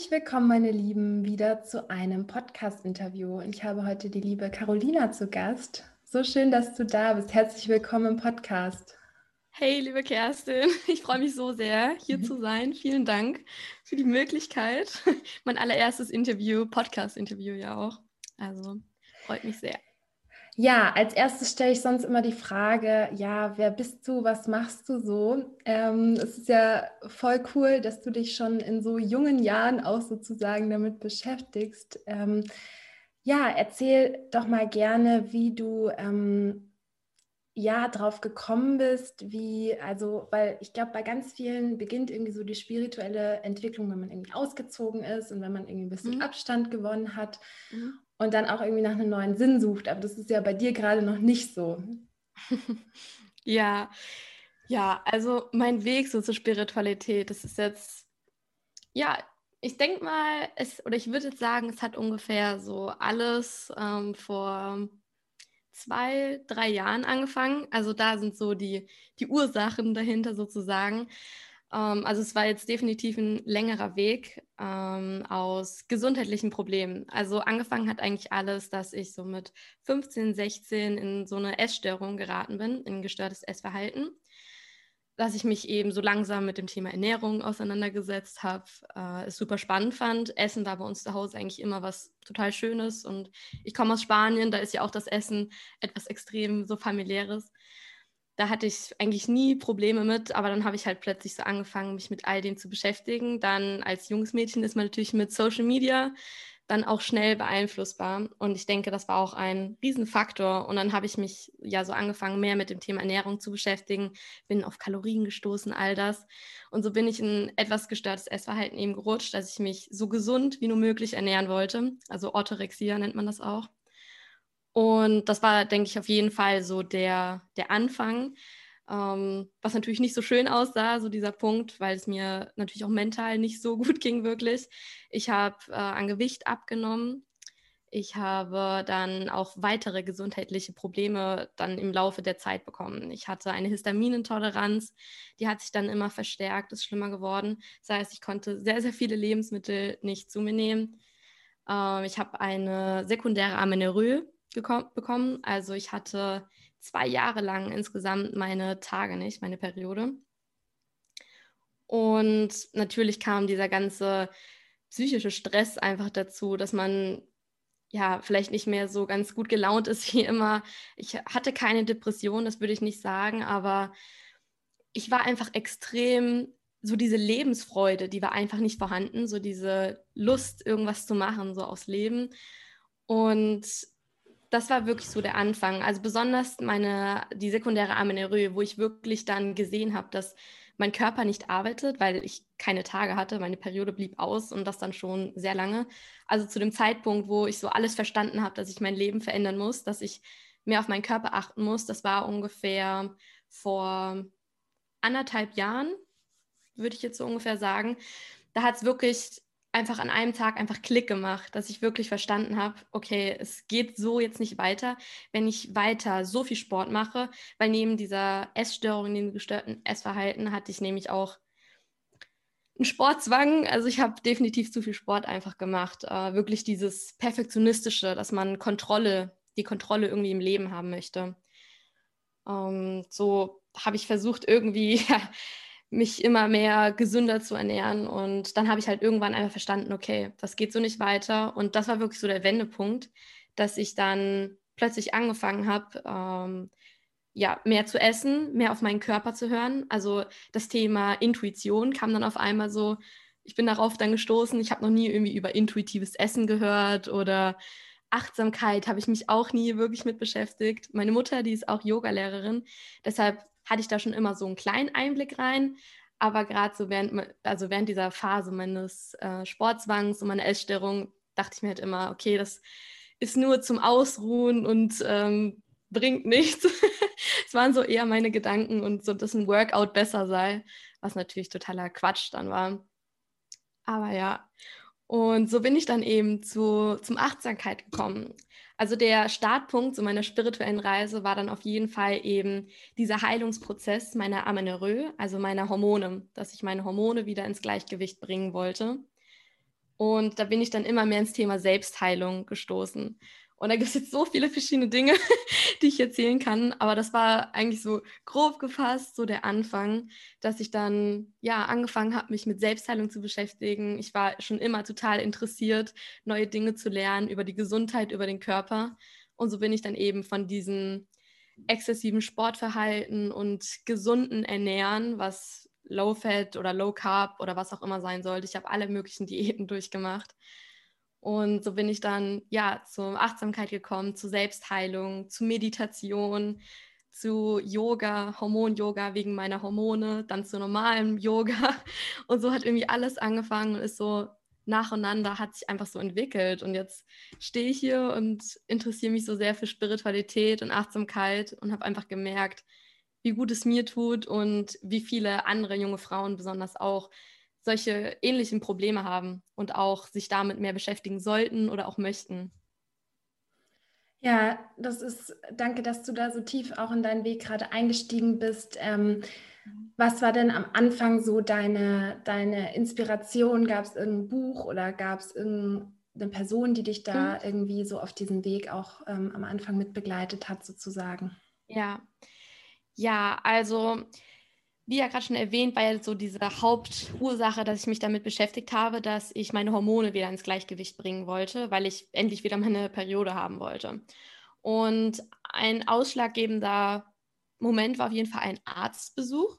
Herzlich willkommen, meine Lieben, wieder zu einem Podcast-Interview. Ich habe heute die liebe Carolina zu Gast. So schön, dass du da bist. Herzlich willkommen im Podcast. Hey, liebe Kerstin, ich freue mich so sehr, hier mhm. zu sein. Vielen Dank für die Möglichkeit. Mein allererstes Interview, Podcast-Interview ja auch. Also freut mich sehr. Ja, als erstes stelle ich sonst immer die Frage, ja, wer bist du, was machst du so? Ähm, es ist ja voll cool, dass du dich schon in so jungen Jahren auch sozusagen damit beschäftigst. Ähm, ja, erzähl doch mal gerne, wie du ähm, ja drauf gekommen bist, wie, also, weil ich glaube, bei ganz vielen beginnt irgendwie so die spirituelle Entwicklung, wenn man irgendwie ausgezogen ist und wenn man irgendwie ein bisschen mhm. Abstand gewonnen hat. Mhm und dann auch irgendwie nach einem neuen Sinn sucht. Aber das ist ja bei dir gerade noch nicht so. ja, ja, also mein Weg so zur Spiritualität, das ist jetzt, ja, ich denke mal, es, oder ich würde jetzt sagen, es hat ungefähr so alles ähm, vor zwei, drei Jahren angefangen. Also da sind so die, die Ursachen dahinter sozusagen. Ähm, also es war jetzt definitiv ein längerer Weg ähm, aus gesundheitlichen Problemen. Also angefangen hat eigentlich alles, dass ich so mit 15, 16 in so eine Essstörung geraten bin, in gestörtes Essverhalten. Dass ich mich eben so langsam mit dem Thema Ernährung auseinandergesetzt habe, äh, es super spannend fand. Essen war bei uns zu Hause eigentlich immer was total Schönes und ich komme aus Spanien, da ist ja auch das Essen etwas extrem so familiäres da hatte ich eigentlich nie Probleme mit, aber dann habe ich halt plötzlich so angefangen, mich mit all dem zu beschäftigen. Dann als junges Mädchen ist man natürlich mit Social Media dann auch schnell beeinflussbar. Und ich denke, das war auch ein Riesenfaktor. Und dann habe ich mich ja so angefangen, mehr mit dem Thema Ernährung zu beschäftigen, bin auf Kalorien gestoßen, all das. Und so bin ich in etwas gestörtes Essverhalten eben gerutscht, dass ich mich so gesund wie nur möglich ernähren wollte. Also Orthorexia nennt man das auch. Und das war, denke ich, auf jeden Fall so der, der Anfang, ähm, was natürlich nicht so schön aussah, so dieser Punkt, weil es mir natürlich auch mental nicht so gut ging, wirklich. Ich habe äh, an Gewicht abgenommen. Ich habe dann auch weitere gesundheitliche Probleme dann im Laufe der Zeit bekommen. Ich hatte eine Histaminintoleranz, die hat sich dann immer verstärkt, ist schlimmer geworden. Das heißt, ich konnte sehr, sehr viele Lebensmittel nicht zu mir nehmen. Ähm, ich habe eine sekundäre Amenorrhoe, bekommen. Also ich hatte zwei Jahre lang insgesamt meine Tage nicht, meine Periode. Und natürlich kam dieser ganze psychische Stress einfach dazu, dass man ja vielleicht nicht mehr so ganz gut gelaunt ist wie immer. Ich hatte keine Depression, das würde ich nicht sagen, aber ich war einfach extrem so diese Lebensfreude, die war einfach nicht vorhanden, so diese Lust, irgendwas zu machen, so aus Leben. Und das war wirklich so der Anfang. Also besonders meine, die sekundäre Amenorrhoe, wo ich wirklich dann gesehen habe, dass mein Körper nicht arbeitet, weil ich keine Tage hatte. Meine Periode blieb aus und das dann schon sehr lange. Also zu dem Zeitpunkt, wo ich so alles verstanden habe, dass ich mein Leben verändern muss, dass ich mehr auf meinen Körper achten muss, das war ungefähr vor anderthalb Jahren, würde ich jetzt so ungefähr sagen. Da hat es wirklich einfach an einem Tag einfach Klick gemacht, dass ich wirklich verstanden habe, okay, es geht so jetzt nicht weiter, wenn ich weiter so viel Sport mache, weil neben dieser Essstörung, dem gestörten Essverhalten hatte ich nämlich auch einen Sportzwang. Also ich habe definitiv zu viel Sport einfach gemacht. Äh, wirklich dieses Perfektionistische, dass man Kontrolle, die Kontrolle irgendwie im Leben haben möchte. Ähm, so habe ich versucht, irgendwie mich immer mehr gesünder zu ernähren. Und dann habe ich halt irgendwann einfach verstanden, okay, das geht so nicht weiter. Und das war wirklich so der Wendepunkt, dass ich dann plötzlich angefangen habe, ähm, ja, mehr zu essen, mehr auf meinen Körper zu hören. Also das Thema Intuition kam dann auf einmal so, ich bin darauf dann gestoßen, ich habe noch nie irgendwie über intuitives Essen gehört oder Achtsamkeit habe ich mich auch nie wirklich mit beschäftigt. Meine Mutter, die ist auch Yogalehrerin, deshalb hatte ich da schon immer so einen kleinen Einblick rein. Aber gerade so während, also während dieser Phase meines äh, Sportzwangs und meiner Essstörung dachte ich mir halt immer, okay, das ist nur zum Ausruhen und ähm, bringt nichts. Es waren so eher meine Gedanken und so, dass ein Workout besser sei, was natürlich totaler Quatsch dann war. Aber ja, und so bin ich dann eben zu, zum Achtsamkeit gekommen. Also der Startpunkt zu meiner spirituellen Reise war dann auf jeden Fall eben dieser Heilungsprozess meiner Amenorrhoe, also meiner Hormone, dass ich meine Hormone wieder ins Gleichgewicht bringen wollte. Und da bin ich dann immer mehr ins Thema Selbstheilung gestoßen. Und da gibt es jetzt so viele verschiedene Dinge, die ich erzählen kann. Aber das war eigentlich so grob gefasst, so der Anfang, dass ich dann ja angefangen habe, mich mit Selbstheilung zu beschäftigen. Ich war schon immer total interessiert, neue Dinge zu lernen über die Gesundheit, über den Körper. Und so bin ich dann eben von diesem exzessiven Sportverhalten und gesunden Ernähren, was Low Fat oder Low Carb oder was auch immer sein sollte. Ich habe alle möglichen Diäten durchgemacht und so bin ich dann ja zur Achtsamkeit gekommen, zu Selbstheilung, zu Meditation, zu Yoga, Hormon-Yoga wegen meiner Hormone, dann zu normalem Yoga. Und so hat irgendwie alles angefangen und ist so nacheinander hat sich einfach so entwickelt. Und jetzt stehe ich hier und interessiere mich so sehr für Spiritualität und Achtsamkeit und habe einfach gemerkt, wie gut es mir tut und wie viele andere junge Frauen besonders auch solche ähnlichen Probleme haben und auch sich damit mehr beschäftigen sollten oder auch möchten. Ja, das ist, danke, dass du da so tief auch in deinen Weg gerade eingestiegen bist. Ähm, was war denn am Anfang so deine, deine Inspiration? Gab es irgendein Buch oder gab es irgendeine Person, die dich da mhm. irgendwie so auf diesem Weg auch ähm, am Anfang mit begleitet hat, sozusagen? Ja, ja, also wie ja gerade schon erwähnt, war ja so diese Hauptursache, dass ich mich damit beschäftigt habe, dass ich meine Hormone wieder ins Gleichgewicht bringen wollte, weil ich endlich wieder meine Periode haben wollte. Und ein ausschlaggebender Moment war auf jeden Fall ein Arztbesuch,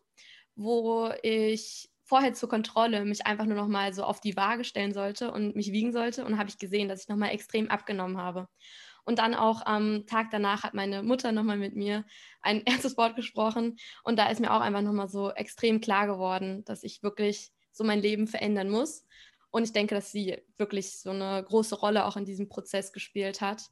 wo ich vorher zur Kontrolle mich einfach nur noch mal so auf die Waage stellen sollte und mich wiegen sollte und habe ich gesehen, dass ich noch mal extrem abgenommen habe. Und dann auch am Tag danach hat meine Mutter nochmal mit mir ein ernstes Wort gesprochen. Und da ist mir auch einfach nochmal so extrem klar geworden, dass ich wirklich so mein Leben verändern muss. Und ich denke, dass sie wirklich so eine große Rolle auch in diesem Prozess gespielt hat.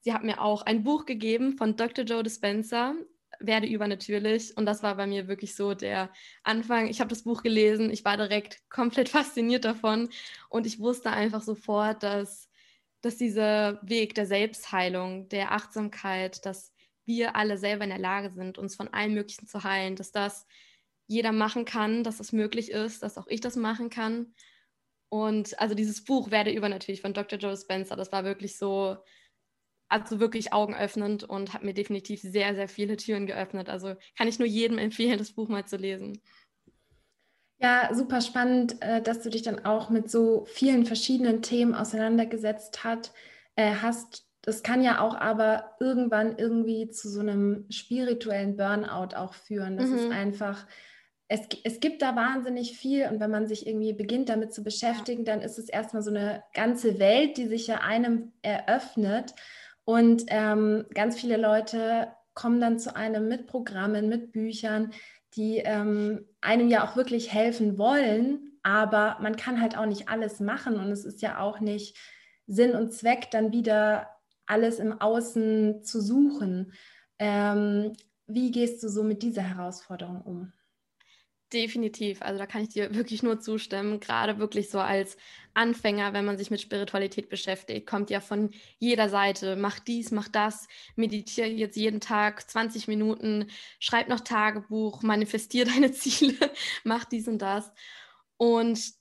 Sie hat mir auch ein Buch gegeben von Dr. Joe Dispenza, werde übernatürlich. Und das war bei mir wirklich so der Anfang. Ich habe das Buch gelesen, ich war direkt komplett fasziniert davon und ich wusste einfach sofort, dass dass dieser Weg der Selbstheilung, der Achtsamkeit, dass wir alle selber in der Lage sind, uns von allem Möglichen zu heilen, dass das jeder machen kann, dass das möglich ist, dass auch ich das machen kann. Und also dieses Buch Werde übernatürlich von Dr. Joe Spencer, das war wirklich so, also wirklich augenöffnend und hat mir definitiv sehr, sehr viele Türen geöffnet. Also kann ich nur jedem empfehlen, das Buch mal zu lesen. Ja, super spannend, äh, dass du dich dann auch mit so vielen verschiedenen Themen auseinandergesetzt hat, äh, hast. Das kann ja auch aber irgendwann irgendwie zu so einem spirituellen Burnout auch führen. Das mhm. ist einfach, es, es gibt da wahnsinnig viel und wenn man sich irgendwie beginnt damit zu beschäftigen, dann ist es erstmal so eine ganze Welt, die sich ja einem eröffnet. Und ähm, ganz viele Leute kommen dann zu einem mit Programmen, mit Büchern, die ähm, einem ja auch wirklich helfen wollen, aber man kann halt auch nicht alles machen und es ist ja auch nicht Sinn und Zweck, dann wieder alles im Außen zu suchen. Ähm, wie gehst du so mit dieser Herausforderung um? Definitiv. Also da kann ich dir wirklich nur zustimmen. Gerade wirklich so als Anfänger, wenn man sich mit Spiritualität beschäftigt, kommt ja von jeder Seite, mach dies, mach das, meditiere jetzt jeden Tag 20 Minuten, schreib noch Tagebuch, manifestier deine Ziele, mach dies und das. Und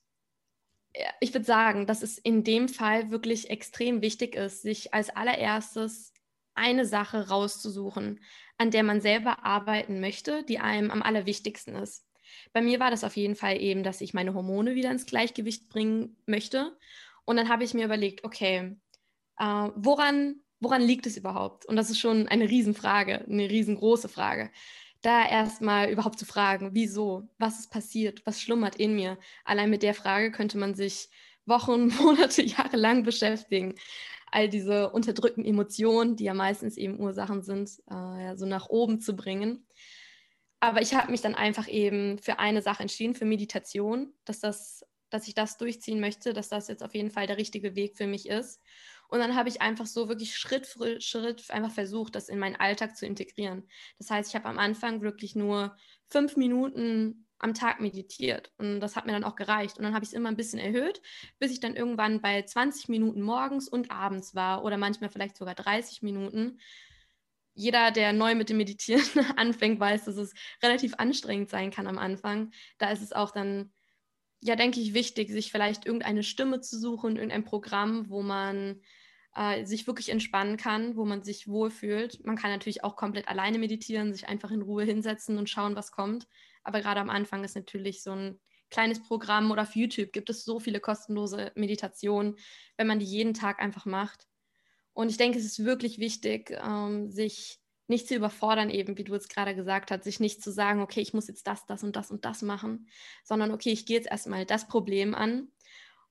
ich würde sagen, dass es in dem Fall wirklich extrem wichtig ist, sich als allererstes eine Sache rauszusuchen, an der man selber arbeiten möchte, die einem am allerwichtigsten ist. Bei mir war das auf jeden Fall eben, dass ich meine Hormone wieder ins Gleichgewicht bringen möchte. Und dann habe ich mir überlegt, okay, äh, woran, woran liegt es überhaupt? Und das ist schon eine Riesenfrage, eine riesengroße Frage. Da erstmal überhaupt zu fragen, wieso, was ist passiert, was schlummert in mir. Allein mit der Frage könnte man sich Wochen, Monate, Jahre lang beschäftigen. all diese unterdrückten Emotionen, die ja meistens eben Ursachen sind, äh, so nach oben zu bringen. Aber ich habe mich dann einfach eben für eine Sache entschieden, für Meditation, dass, das, dass ich das durchziehen möchte, dass das jetzt auf jeden Fall der richtige Weg für mich ist. Und dann habe ich einfach so wirklich Schritt für Schritt einfach versucht, das in meinen Alltag zu integrieren. Das heißt, ich habe am Anfang wirklich nur fünf Minuten am Tag meditiert. Und das hat mir dann auch gereicht. Und dann habe ich es immer ein bisschen erhöht, bis ich dann irgendwann bei 20 Minuten morgens und abends war oder manchmal vielleicht sogar 30 Minuten. Jeder, der neu mit dem Meditieren anfängt, weiß, dass es relativ anstrengend sein kann am Anfang. Da ist es auch dann, ja, denke ich, wichtig, sich vielleicht irgendeine Stimme zu suchen, irgendein Programm, wo man äh, sich wirklich entspannen kann, wo man sich wohlfühlt. Man kann natürlich auch komplett alleine meditieren, sich einfach in Ruhe hinsetzen und schauen, was kommt. Aber gerade am Anfang ist natürlich so ein kleines Programm oder auf YouTube gibt es so viele kostenlose Meditationen, wenn man die jeden Tag einfach macht. Und ich denke, es ist wirklich wichtig, ähm, sich nicht zu überfordern, eben wie du es gerade gesagt hast, sich nicht zu sagen, okay, ich muss jetzt das, das und das und das machen, sondern okay, ich gehe jetzt erstmal das Problem an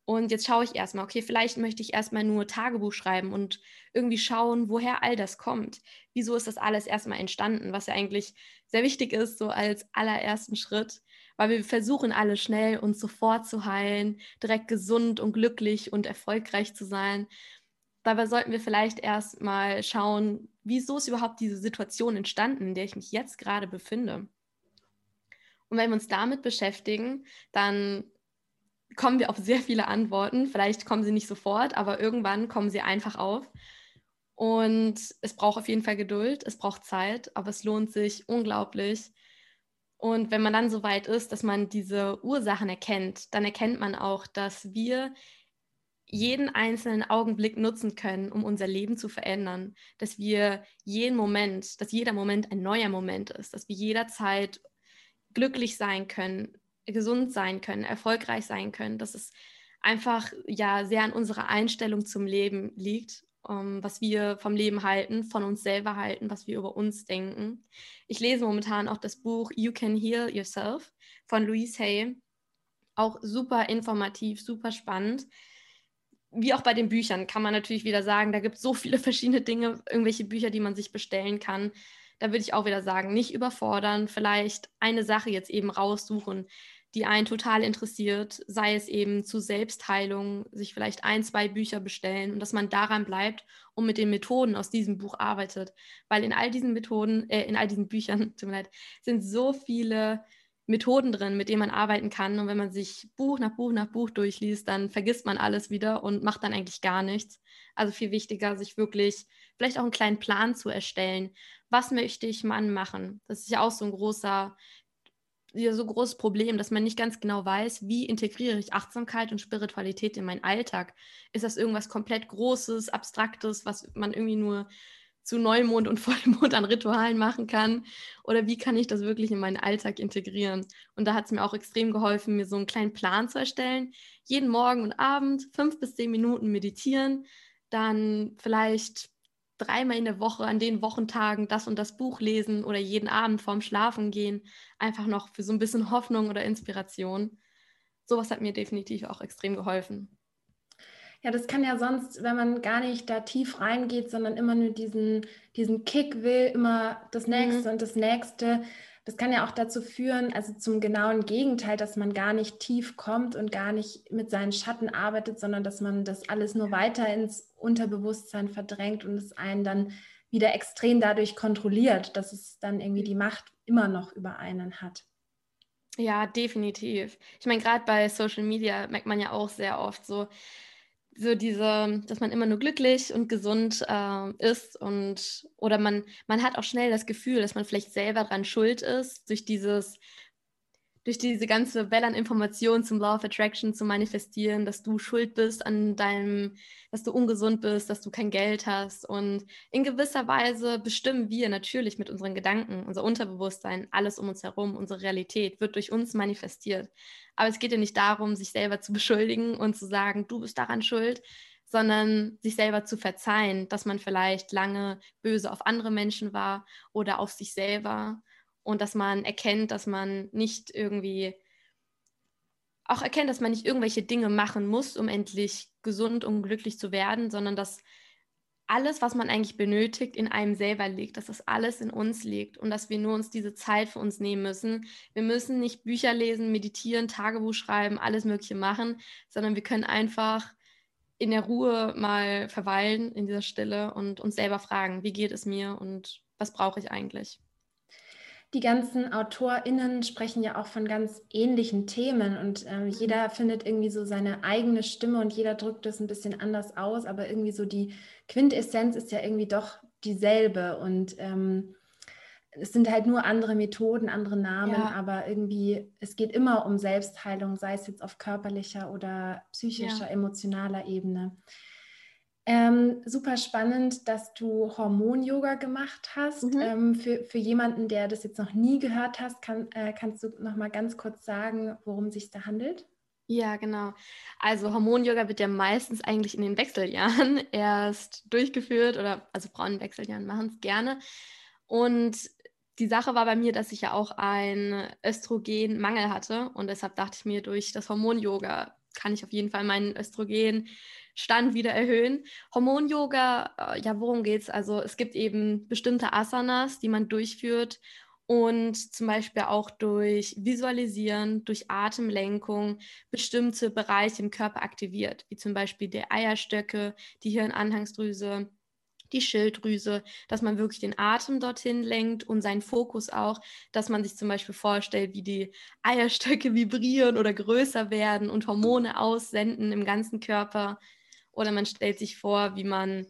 und jetzt schaue ich erstmal, okay, vielleicht möchte ich erstmal nur Tagebuch schreiben und irgendwie schauen, woher all das kommt. Wieso ist das alles erstmal entstanden, was ja eigentlich sehr wichtig ist, so als allerersten Schritt, weil wir versuchen alle schnell uns sofort zu heilen, direkt gesund und glücklich und erfolgreich zu sein. Dabei sollten wir vielleicht erstmal schauen, wieso ist überhaupt diese Situation entstanden, in der ich mich jetzt gerade befinde. Und wenn wir uns damit beschäftigen, dann kommen wir auf sehr viele Antworten. Vielleicht kommen sie nicht sofort, aber irgendwann kommen sie einfach auf. Und es braucht auf jeden Fall Geduld, es braucht Zeit, aber es lohnt sich unglaublich. Und wenn man dann so weit ist, dass man diese Ursachen erkennt, dann erkennt man auch, dass wir jeden einzelnen Augenblick nutzen können, um unser Leben zu verändern, dass wir jeden Moment, dass jeder Moment ein neuer Moment ist, dass wir jederzeit glücklich sein können, gesund sein können, erfolgreich sein können, dass es einfach ja sehr an unserer Einstellung zum Leben liegt um, ähm, was wir vom Leben halten, von uns selber halten, was wir über uns denken. Ich lese momentan auch das Buch You Can Heal Yourself von Louise Hay. Auch super informativ, super spannend. Wie auch bei den Büchern kann man natürlich wieder sagen, da gibt es so viele verschiedene Dinge, irgendwelche Bücher, die man sich bestellen kann. Da würde ich auch wieder sagen, nicht überfordern, vielleicht eine Sache jetzt eben raussuchen, die einen total interessiert, sei es eben zu Selbstheilung, sich vielleicht ein, zwei Bücher bestellen und dass man daran bleibt und mit den Methoden aus diesem Buch arbeitet. Weil in all diesen Methoden, äh, in all diesen Büchern, tut mir leid, sind so viele Methoden drin, mit denen man arbeiten kann. Und wenn man sich Buch nach Buch nach Buch durchliest, dann vergisst man alles wieder und macht dann eigentlich gar nichts. Also viel wichtiger, sich wirklich vielleicht auch einen kleinen Plan zu erstellen. Was möchte ich Mann machen? Das ist ja auch so ein großer ja so großes Problem, dass man nicht ganz genau weiß, wie integriere ich Achtsamkeit und Spiritualität in meinen Alltag. Ist das irgendwas komplett Großes, Abstraktes, was man irgendwie nur zu Neumond und Vollmond an Ritualen machen kann? Oder wie kann ich das wirklich in meinen Alltag integrieren? Und da hat es mir auch extrem geholfen, mir so einen kleinen Plan zu erstellen. Jeden Morgen und Abend fünf bis zehn Minuten meditieren, dann vielleicht dreimal in der Woche an den Wochentagen das und das Buch lesen oder jeden Abend vorm Schlafen gehen, einfach noch für so ein bisschen Hoffnung oder Inspiration. Sowas hat mir definitiv auch extrem geholfen. Ja, das kann ja sonst, wenn man gar nicht da tief reingeht, sondern immer nur diesen, diesen Kick will, immer das nächste mhm. und das nächste, das kann ja auch dazu führen, also zum genauen Gegenteil, dass man gar nicht tief kommt und gar nicht mit seinen Schatten arbeitet, sondern dass man das alles nur weiter ins Unterbewusstsein verdrängt und es einen dann wieder extrem dadurch kontrolliert, dass es dann irgendwie die Macht immer noch über einen hat. Ja, definitiv. Ich meine, gerade bei Social Media merkt man ja auch sehr oft so, so diese, dass man immer nur glücklich und gesund äh, ist und oder man, man hat auch schnell das Gefühl, dass man vielleicht selber dran schuld ist, durch dieses, durch diese ganze Welle an Informationen zum Law of Attraction zu manifestieren, dass du schuld bist an deinem, dass du ungesund bist, dass du kein Geld hast. Und in gewisser Weise bestimmen wir natürlich mit unseren Gedanken, unser Unterbewusstsein, alles um uns herum, unsere Realität wird durch uns manifestiert. Aber es geht ja nicht darum, sich selber zu beschuldigen und zu sagen, du bist daran schuld, sondern sich selber zu verzeihen, dass man vielleicht lange böse auf andere Menschen war oder auf sich selber und dass man erkennt, dass man nicht irgendwie auch erkennt, dass man nicht irgendwelche Dinge machen muss, um endlich gesund und glücklich zu werden, sondern dass alles, was man eigentlich benötigt, in einem selber liegt, dass das alles in uns liegt und dass wir nur uns diese Zeit für uns nehmen müssen. Wir müssen nicht Bücher lesen, meditieren, Tagebuch schreiben, alles Mögliche machen, sondern wir können einfach in der Ruhe mal verweilen in dieser Stille und uns selber fragen, wie geht es mir und was brauche ich eigentlich? Die ganzen AutorInnen sprechen ja auch von ganz ähnlichen Themen und ähm, jeder findet irgendwie so seine eigene Stimme und jeder drückt es ein bisschen anders aus, aber irgendwie so die Quintessenz ist ja irgendwie doch dieselbe und ähm, es sind halt nur andere Methoden, andere Namen, ja. aber irgendwie, es geht immer um Selbstheilung, sei es jetzt auf körperlicher oder psychischer, ja. emotionaler Ebene. Ähm, super spannend, dass du Hormon-Yoga gemacht hast. Mhm. Ähm, für, für jemanden, der das jetzt noch nie gehört hast, kann, äh, kannst du noch mal ganz kurz sagen, worum es sich da handelt? Ja, genau. Also Hormon-Yoga wird ja meistens eigentlich in den Wechseljahren erst durchgeführt oder also Frauen in Wechseljahren machen es gerne. Und die Sache war bei mir, dass ich ja auch einen Östrogenmangel hatte und deshalb dachte ich mir, durch das Hormon-Yoga kann ich auf jeden Fall meinen Östrogenstand wieder erhöhen. Hormon-Yoga, äh, ja, worum geht's? Also es gibt eben bestimmte Asanas, die man durchführt und zum Beispiel auch durch Visualisieren, durch Atemlenkung bestimmte Bereiche im Körper aktiviert, wie zum Beispiel die Eierstöcke, die Hirnanhangsdrüse, die Schilddrüse, dass man wirklich den Atem dorthin lenkt und seinen Fokus auch, dass man sich zum Beispiel vorstellt, wie die Eierstöcke vibrieren oder größer werden und Hormone aussenden im ganzen Körper. Oder man stellt sich vor, wie man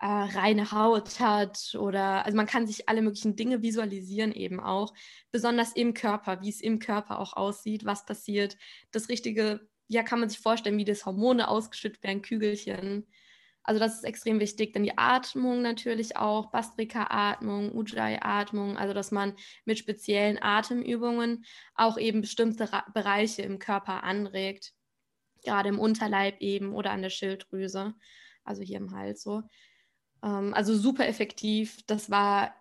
äh, reine Haut hat oder also man kann sich alle möglichen Dinge visualisieren eben auch, besonders im Körper, wie es im Körper auch aussieht, was passiert. Das richtige, ja, kann man sich vorstellen, wie das Hormone ausgeschüttet werden, Kügelchen also das ist extrem wichtig. Dann die Atmung natürlich auch, Bastrika-Atmung, Ujjayi-Atmung, also dass man mit speziellen Atemübungen auch eben bestimmte Ra Bereiche im Körper anregt, gerade im Unterleib eben oder an der Schilddrüse, also hier im Hals so. Ähm, also super effektiv. Das war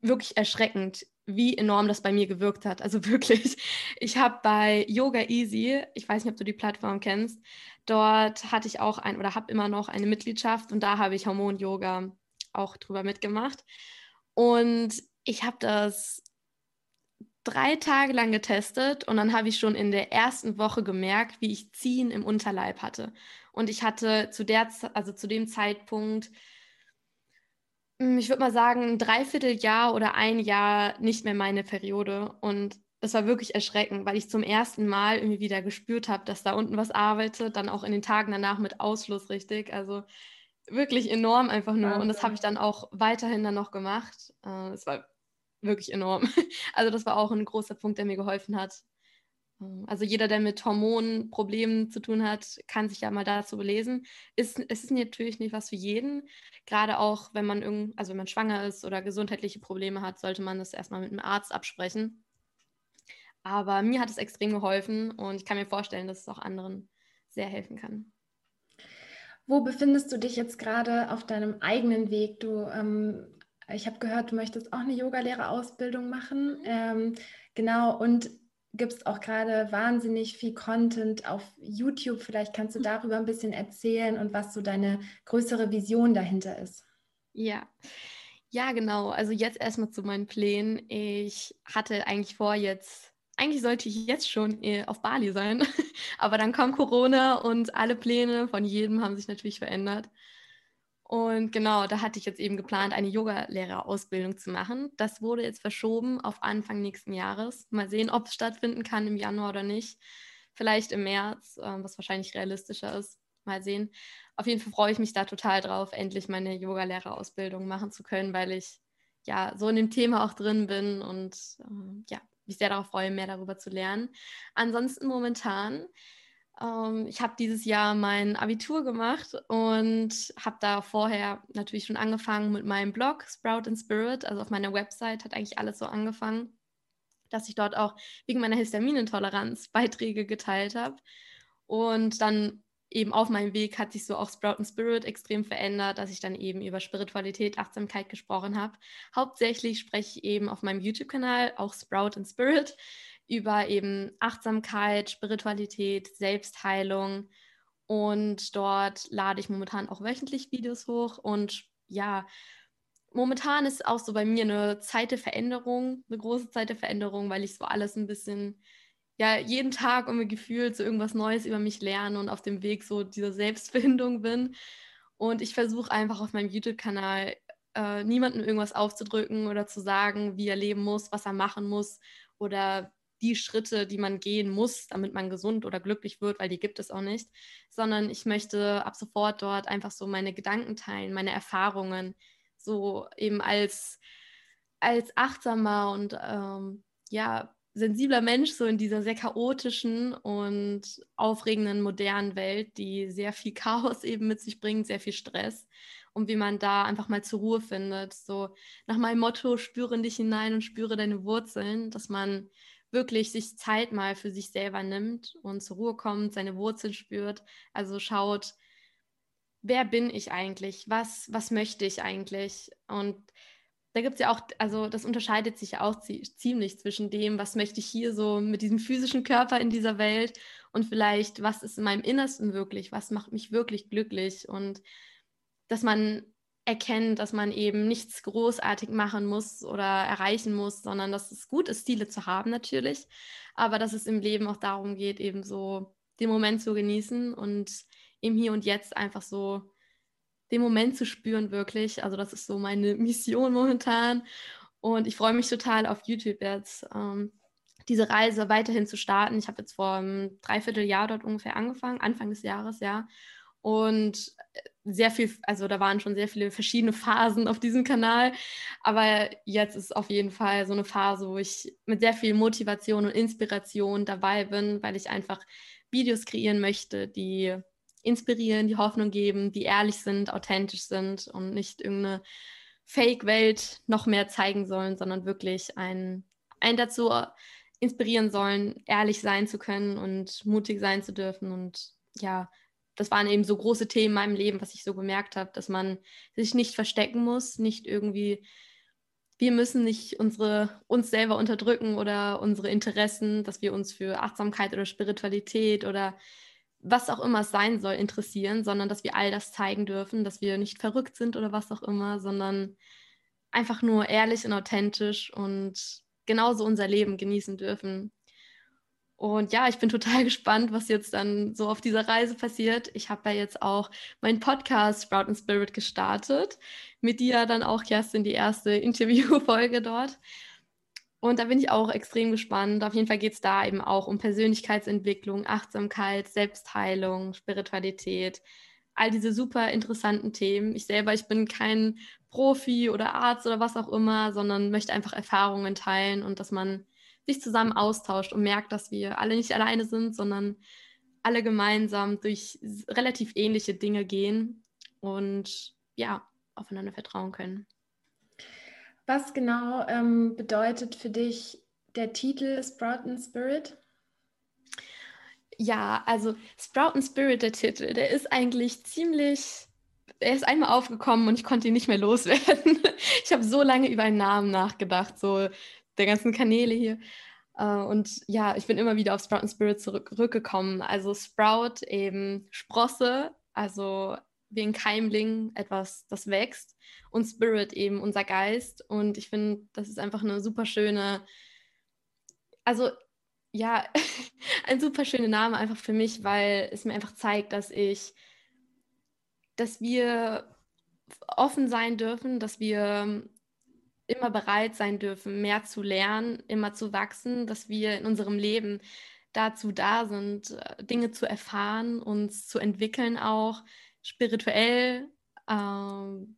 wirklich erschreckend, wie enorm das bei mir gewirkt hat. Also wirklich, ich habe bei Yoga Easy, ich weiß nicht, ob du die Plattform kennst, dort hatte ich auch ein oder habe immer noch eine Mitgliedschaft und da habe ich Hormon-Yoga auch drüber mitgemacht. Und ich habe das drei Tage lang getestet und dann habe ich schon in der ersten Woche gemerkt, wie ich Ziehen im Unterleib hatte. Und ich hatte zu der, also zu dem Zeitpunkt hm, ich würde mal sagen, ein Dreivierteljahr oder ein Jahr nicht mehr meine Periode. Und das war wirklich erschreckend, weil ich zum ersten Mal irgendwie wieder gespürt habe, dass da unten was arbeitet, dann auch in den Tagen danach mit Ausschluss richtig. Also wirklich enorm einfach nur. Und das habe ich dann auch weiterhin dann noch gemacht. Äh, es war wirklich enorm. Also das war auch ein großer Punkt, der mir geholfen hat, ähm, also jeder, der mit Hormonproblemen zu tun hat, kann sich ja mal dazu belesen. Ist, es ist natürlich nicht was für jeden. Gerade auch, wenn man irgend, also wenn man schwanger ist oder gesundheitliche Probleme hat, sollte man das erstmal mit einem Arzt absprechen. Aber mir hat es extrem geholfen und ich kann mir vorstellen, dass es auch anderen sehr helfen kann. Wo befindest du dich jetzt gerade auf deinem eigenen Weg? Du, ähm, ich habe gehört, du möchtest auch eine Yogalehrerausbildung machen. Ähm, genau, und gibst auch gerade wahnsinnig viel Content auf YouTube. Vielleicht kannst du mhm. darüber ein bisschen erzählen und was so deine größere Vision dahinter ist. Ja. Ja, genau. Also jetzt erstmal zu meinen Plänen. Ich hatte eigentlich vor, jetzt, eigentlich sollte ich jetzt schon äh, auf Bali sein, aber dann kam Corona und alle Pläne von jedem haben sich natürlich verändert. Und genau, da hatte ich jetzt eben geplant, eine Yogalehrerausbildung zu machen. Das wurde jetzt verschoben auf Anfang nächsten Jahres. Mal sehen, ob es stattfinden kann im Januar oder nicht. Vielleicht im März, äh, was wahrscheinlich realistischer ist. Mal sehen. Auf jeden Fall freue ich mich da total drauf, endlich meine Yogalehrerausbildung machen zu können, weil ich ja so in dem Thema auch drin bin und äh, ja, mich sehr darauf freue, mehr darüber zu lernen. Ansonsten momentan ähm, ich habe dieses Jahr mein Abitur gemacht und habe da vorher natürlich schon angefangen mit meinem Blog Sprout and Spirit. Also auf meiner Website hat eigentlich alles so angefangen, dass ich dort auch wegen meiner Histaminintoleranz Beiträge geteilt habe. Und dann eben auf meinem Weg hat sich so auch Sprout and Spirit extrem verändert, dass ich dann eben über Spiritualität, Achtsamkeit gesprochen habe. Hauptsächlich spreche ich eben auf meinem YouTube-Kanal auch Sprout and Spirit über eben Achtsamkeit, Spiritualität, Selbstheilung. Und dort lade ich momentan auch wöchentlich Videos hoch und ja, momentan ist auch so bei mir eine Zeit der Veränderung, eine große Zeit der Veränderung, weil ich so alles ein bisschen, ja, jeden Tag irgendwie gefühlt so irgendwas Neues über mich lerne und auf dem Weg so dieser Selbstfindung bin. Und ich versuche einfach auf meinem YouTube-Kanal äh, niemandem irgendwas aufzudrücken oder zu sagen, wie er leben muss, was er machen muss oder die Schritte, die man gehen muss, damit man gesund oder glücklich wird, weil die gibt es auch nicht, sondern ich möchte ab sofort dort einfach so meine Gedanken teilen, meine Erfahrungen, so eben als, als achtsamer und ähm, ja, sensibler Mensch so in dieser sehr chaotischen und aufregenden modernen Welt, die sehr viel Chaos eben mit sich bringt, sehr viel Stress und wie man da einfach mal zur Ruhe findet. So nach meinem Motto, spüre dich hinein und spüre deine Wurzeln, dass man wirklich sich Zeit mal für sich selber nimmt und zur Ruhe kommt, seine Wurzeln spürt, also schaut, wer bin ich eigentlich? Was, was möchte ich eigentlich? Und da gibt es ja auch, also das unterscheidet sich ja auch ziemlich zwischen dem, was möchte ich hier so mit diesem physischen Körper in dieser Welt und vielleicht, was ist in meinem Innersten wirklich, was macht mich wirklich glücklich und dass man erkennt, dass man eben nichts großartig machen muss oder erreichen muss, sondern dass es gut ist, Ziele zu haben natürlich, aber dass es im Leben auch darum geht, eben so den Moment zu genießen und im Hier und Jetzt einfach so den Moment zu spüren, wirklich. Also das ist so meine Mission momentan. Und ich freue mich total auf YouTube jetzt, ähm, diese Reise weiterhin zu starten. Ich habe jetzt vor einem Dreivierteljahr dort ungefähr angefangen, Anfang des Jahres, ja. Und sehr viel, also da waren schon sehr viele verschiedene Phasen auf diesem Kanal. Aber jetzt ist auf jeden Fall so eine Phase, wo ich mit sehr viel Motivation und Inspiration dabei bin, weil ich einfach Videos kreieren möchte, die inspirieren, die Hoffnung geben, die ehrlich sind, authentisch sind und nicht irgendeine Fake-Welt noch mehr zeigen sollen, sondern wirklich einen, einen dazu inspirieren sollen, ehrlich sein zu können und mutig sein zu dürfen. Und ja, das waren eben so große Themen in meinem Leben, was ich so gemerkt habe, dass man sich nicht verstecken muss, nicht irgendwie, wir müssen nicht unsere, uns selber unterdrücken oder unsere Interessen, dass wir uns für Achtsamkeit oder Spiritualität oder was auch immer es sein soll, interessieren, sondern dass wir all das zeigen dürfen, dass wir nicht verrückt sind oder was auch immer, sondern einfach nur ehrlich und authentisch und genauso unser Leben genießen dürfen. Und ja, ich bin total gespannt, was jetzt dann so auf dieser Reise passiert. Ich habe ja jetzt auch meinen Podcast Sprout and Spirit gestartet. Mit dir dann auch, Kerstin, die erste Interviewfolge dort. Und da bin ich auch extrem gespannt. Auf jeden Fall geht es da eben auch um Persönlichkeitsentwicklung, Achtsamkeit, Selbstheilung, Spiritualität, all diese super interessanten Themen. Ich selber, ich bin kein Profi oder Arzt oder was auch immer, sondern möchte einfach Erfahrungen teilen und dass man sich zusammen austauscht und merkt, dass wir alle nicht alleine sind, sondern alle gemeinsam durch relativ ähnliche Dinge gehen und ja, aufeinander vertrauen können. Was genau ähm, bedeutet für dich der Titel Sprout and Spirit? Ja, also Sprout and Spirit, der Titel, der ist eigentlich ziemlich, er ist einmal aufgekommen und ich konnte ihn nicht mehr loswerden. ich habe so lange über einen Namen nachgedacht, so der ganzen Kanäle hier. Äh, und ja, ich bin immer wieder auf Sprout and Spirit zurückgekommen. Also Sprout eben Sprosse, also wie ein Keimling, etwas, das wächst und Spirit eben unser Geist. Und ich finde, das ist einfach eine super schöne, also ja, ein super schöner Name einfach für mich, weil es mir einfach zeigt, dass ich, dass wir offen sein dürfen, dass wir immer bereit sein dürfen, mehr zu lernen, immer zu wachsen, dass wir in unserem Leben dazu da sind, äh, Dinge zu erfahren, uns zu entwickeln auch, spirituell, ähm,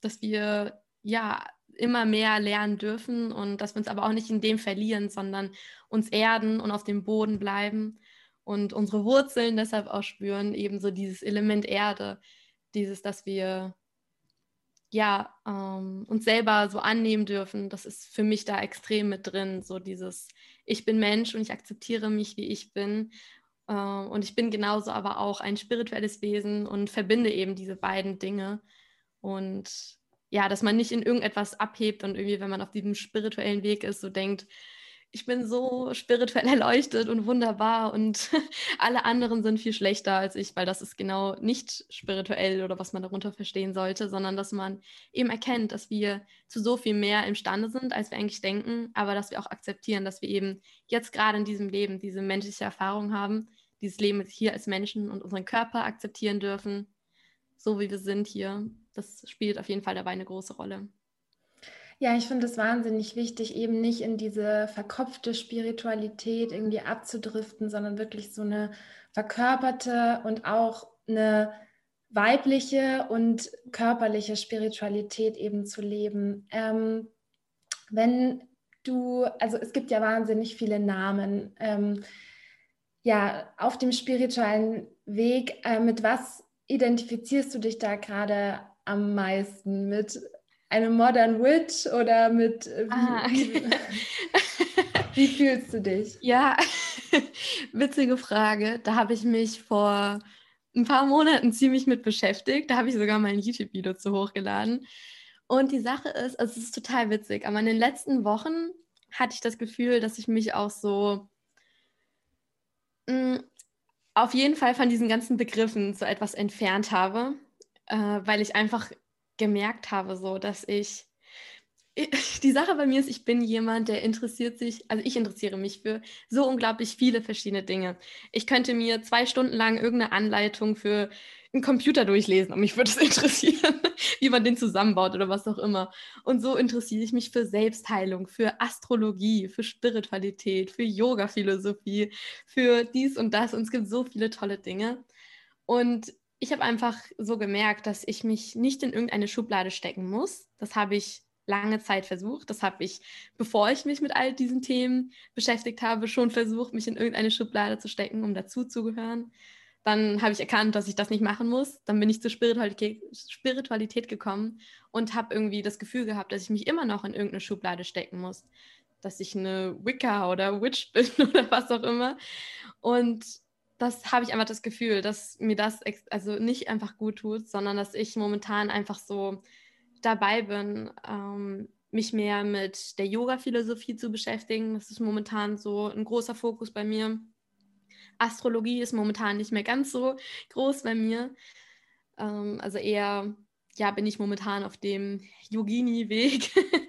dass wir ja immer mehr lernen dürfen und dass wir uns aber auch nicht in dem verlieren, sondern uns erden und auf dem Boden bleiben und unsere Wurzeln deshalb auch spüren, ebenso dieses Element Erde, dieses, dass wir ja ähm, uns selber so annehmen dürfen, das ist für mich da extrem mit drin, so dieses ich bin Mensch und ich akzeptiere mich, wie ich bin äh, und ich bin genauso aber auch ein spirituelles Wesen und verbinde eben diese beiden Dinge. Und ja, dass man nicht in irgendetwas abhebt und irgendwie, wenn man auf diesem spirituellen Weg ist, so denkt, ich bin so spirituell erleuchtet und wunderbar und alle anderen sind viel schlechter als ich, weil das ist genau nicht spirituell oder was man darunter verstehen sollte, sondern dass man eben erkennt, dass wir zu so viel mehr imstande sind, als wir eigentlich denken, aber dass wir auch akzeptieren, dass wir eben jetzt gerade in diesem Leben diese menschliche Erfahrung haben, dieses Leben hier als Menschen und unseren Körper akzeptieren dürfen, so wie wir sind hier. Das spielt auf jeden Fall dabei eine große Rolle. Ja, ich finde es wahnsinnig wichtig, eben nicht in diese verkopfte Spiritualität irgendwie abzudriften, sondern wirklich so eine verkörperte und auch eine weibliche und körperliche Spiritualität eben zu leben. Ähm, wenn du, also es gibt ja wahnsinnig viele Namen, ähm, ja, auf dem spirituellen Weg, äh, mit was identifizierst du dich da gerade am meisten? Mit eine Modern Witch oder mit äh, wie, ah. wie, wie fühlst du dich? Ja, witzige Frage. Da habe ich mich vor ein paar Monaten ziemlich mit beschäftigt. Da habe ich sogar mein YouTube-Video zu hochgeladen. Und die Sache ist, also es ist total witzig, aber in den letzten Wochen hatte ich das Gefühl, dass ich mich auch so mh, mm, auf jeden Fall von diesen ganzen Begriffen so etwas entfernt habe, äh, weil ich einfach gemerkt habe, so dass ich die Sache bei mir ist, ich bin jemand, der interessiert sich, also ich interessiere mich für so unglaublich viele verschiedene Dinge. Ich könnte mir zwei Stunden lang irgendeine Anleitung für einen Computer durchlesen und mich würde es interessieren, wie man den zusammenbaut oder was auch immer. Und so interessiere ich mich für Selbstheilung, für Astrologie, für Spiritualität, für Yoga-Philosophie, für dies und das. Und es gibt so viele tolle Dinge. Und ich habe einfach so gemerkt, dass ich mich nicht in irgendeine Schublade stecken muss. Das habe ich lange Zeit versucht. Das habe ich, bevor ich mich mit all diesen Themen beschäftigt habe, schon versucht, mich in irgendeine Schublade zu stecken, um dazuzugehören. Dann habe ich erkannt, dass ich das nicht machen muss. Dann bin ich zur Spiritualität, gekommen und habe irgendwie das Gefühl gehabt, dass ich mich immer noch in irgendeine Schublade stecken muss. Dass ich eine Wicca oder Witch bin oder was auch immer. Und das habe ich einfach das Gefühl, dass mir das also nicht einfach gut tut, sondern dass ich momentan einfach so dabei bin, ähm, mich mehr mit der Yoga-Philosophie zu beschäftigen. Das ist momentan so ein großer Fokus bei mir. Astrologie ist momentan nicht mehr ganz so groß bei mir. Ähm, also eher, ja, bin ich momentan auf dem Yogini-Weg.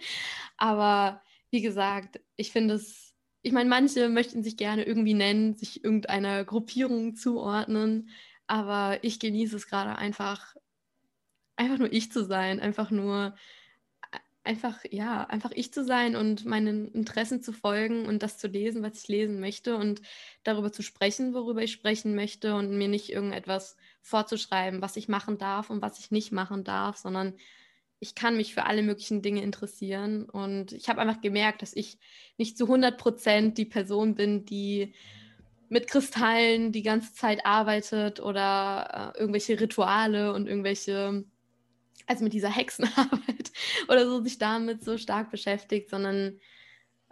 Aber wie gesagt, ich finde es, ich meine, manche möchten sich gerne irgendwie nennen, sich irgendeiner Gruppierung zuordnen. Aber ich genieße es gerade einfach, einfach nur ich zu sein, einfach nur einfach, ja, einfach ich zu sein und meinen Interessen zu folgen und das zu lesen, was ich lesen möchte und darüber zu sprechen, worüber ich sprechen möchte und mir nicht irgendetwas vorzuschreiben, was ich machen darf und was ich nicht machen darf, sondern ich kann mich für alle möglichen Dinge interessieren und ich habe einfach gemerkt, dass ich nicht zu 100 Prozent die Person bin, die mit Kristallen die ganze Zeit arbeitet oder äh, irgendwelche Rituale und irgendwelche also mit dieser Hexenarbeit oder so sich damit so stark beschäftigt, sondern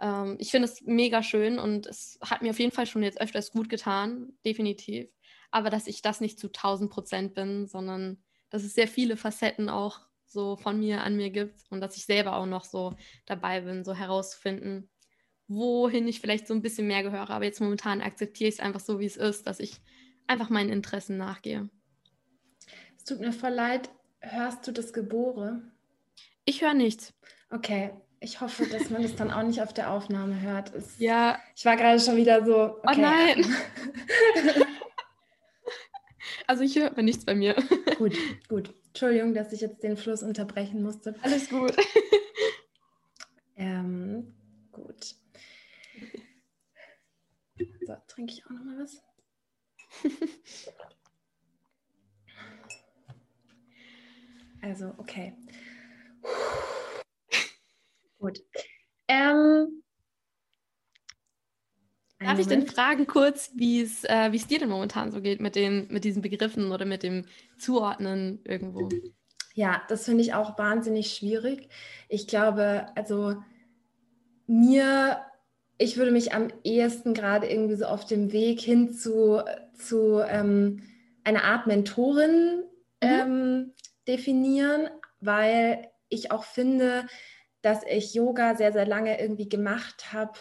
ähm, ich finde es mega schön und es hat mir auf jeden Fall schon jetzt öfters gut getan, definitiv. Aber dass ich das nicht zu 1000 Prozent bin, sondern dass es sehr viele Facetten auch so von mir an mir gibt und dass ich selber auch noch so dabei bin, so herauszufinden, wohin ich vielleicht so ein bisschen mehr gehöre. Aber jetzt momentan akzeptiere ich es einfach so, wie es ist, dass ich einfach meinen Interessen nachgehe. Es tut mir voll leid, Hörst du das Gebore? Ich höre nichts. Okay, ich hoffe, dass man es dann auch nicht auf der Aufnahme hört. Es, ja. Ich war gerade schon wieder so. Oh okay. Oh nein. also ich höre nichts bei mir. gut, gut. Entschuldigung, dass ich jetzt den Fluss unterbrechen musste. Alles gut. ähm, gut. So, trinke ich auch noch mal was? Also, okay. Gut. Ähm, Darf ich denn fragen kurz, wie es äh, dir denn momentan so geht mit, den, mit diesen Begriffen oder mit dem Zuordnen irgendwo? Ja, das finde ich auch wahnsinnig schwierig. Ich glaube, also mir, ich würde mich am ehesten gerade irgendwie so auf dem Weg hin zu, zu ähm, einer Art Mentorin mhm. ähm, definieren, weil ich auch finde, dass ich Yoga sehr, sehr lange irgendwie gemacht habe,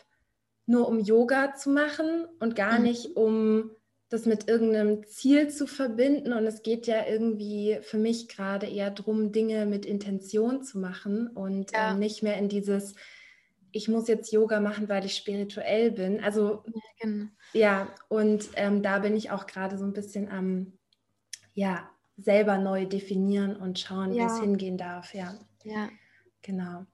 nur um Yoga zu machen und gar mhm. nicht um das mit irgendeinem Ziel zu verbinden. Und es geht ja irgendwie für mich gerade eher darum, Dinge mit Intention zu machen und ja. ähm, nicht mehr in dieses, ich muss jetzt Yoga machen, weil ich spirituell bin. Also ja, genau. ja und ähm, da bin ich auch gerade so ein bisschen am, ja, selber neu definieren und schauen, ja. wo es hingehen darf. Ja, ja. genau.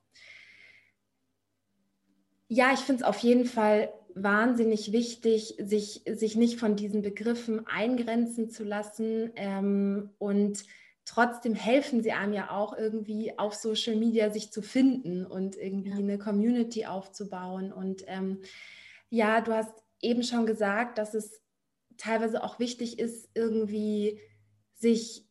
Ja, ich finde es auf jeden Fall wahnsinnig wichtig, sich, sich nicht von diesen Begriffen eingrenzen zu lassen. Ähm, und trotzdem helfen sie einem ja auch irgendwie auf Social Media sich zu finden und irgendwie eine Community aufzubauen. Und ähm, ja, du hast eben schon gesagt, dass es teilweise auch wichtig ist, irgendwie sich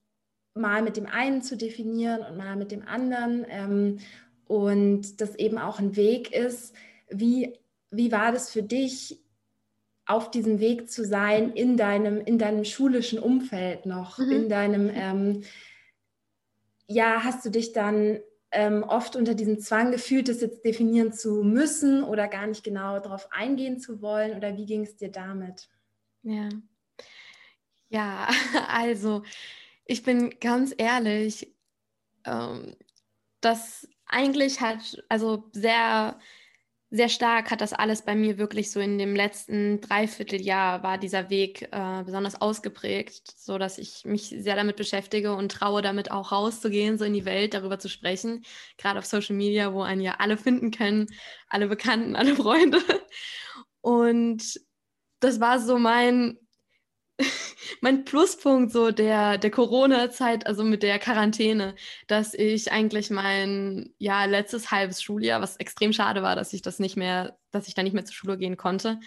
mal mit dem einen zu definieren und mal mit dem anderen. Ähm, und das eben auch ein Weg ist, wie wie war das für dich, auf diesem Weg zu sein in deinem, in deinem schulischen Umfeld noch, mhm. in deinem, ähm, ja, hast du dich dann ähm, oft unter diesem Zwang gefühlt, das jetzt definieren zu müssen oder gar nicht genau darauf eingehen zu wollen oder wie ging es dir damit? Ja. Ja, also ich bin ganz ehrlich, ähm, das eigentlich hat also sehr sehr stark hat das alles bei mir wirklich so in dem letzten Dreivierteljahr war dieser Weg äh, besonders ausgeprägt, so dass ich mich sehr damit beschäftige und traue damit auch rauszugehen, so in die Welt, darüber zu sprechen, gerade auf Social Media, wo einen ja alle finden können, alle Bekannten, alle Freunde. Und das war so mein mein Pluspunkt so der, der Corona-Zeit, also mit der Quarantäne, dass ich eigentlich mein ja, letztes halbes Schuljahr, was extrem schade war, dass ich das nicht mehr, dass ich da nicht mehr zur Schule gehen konnte,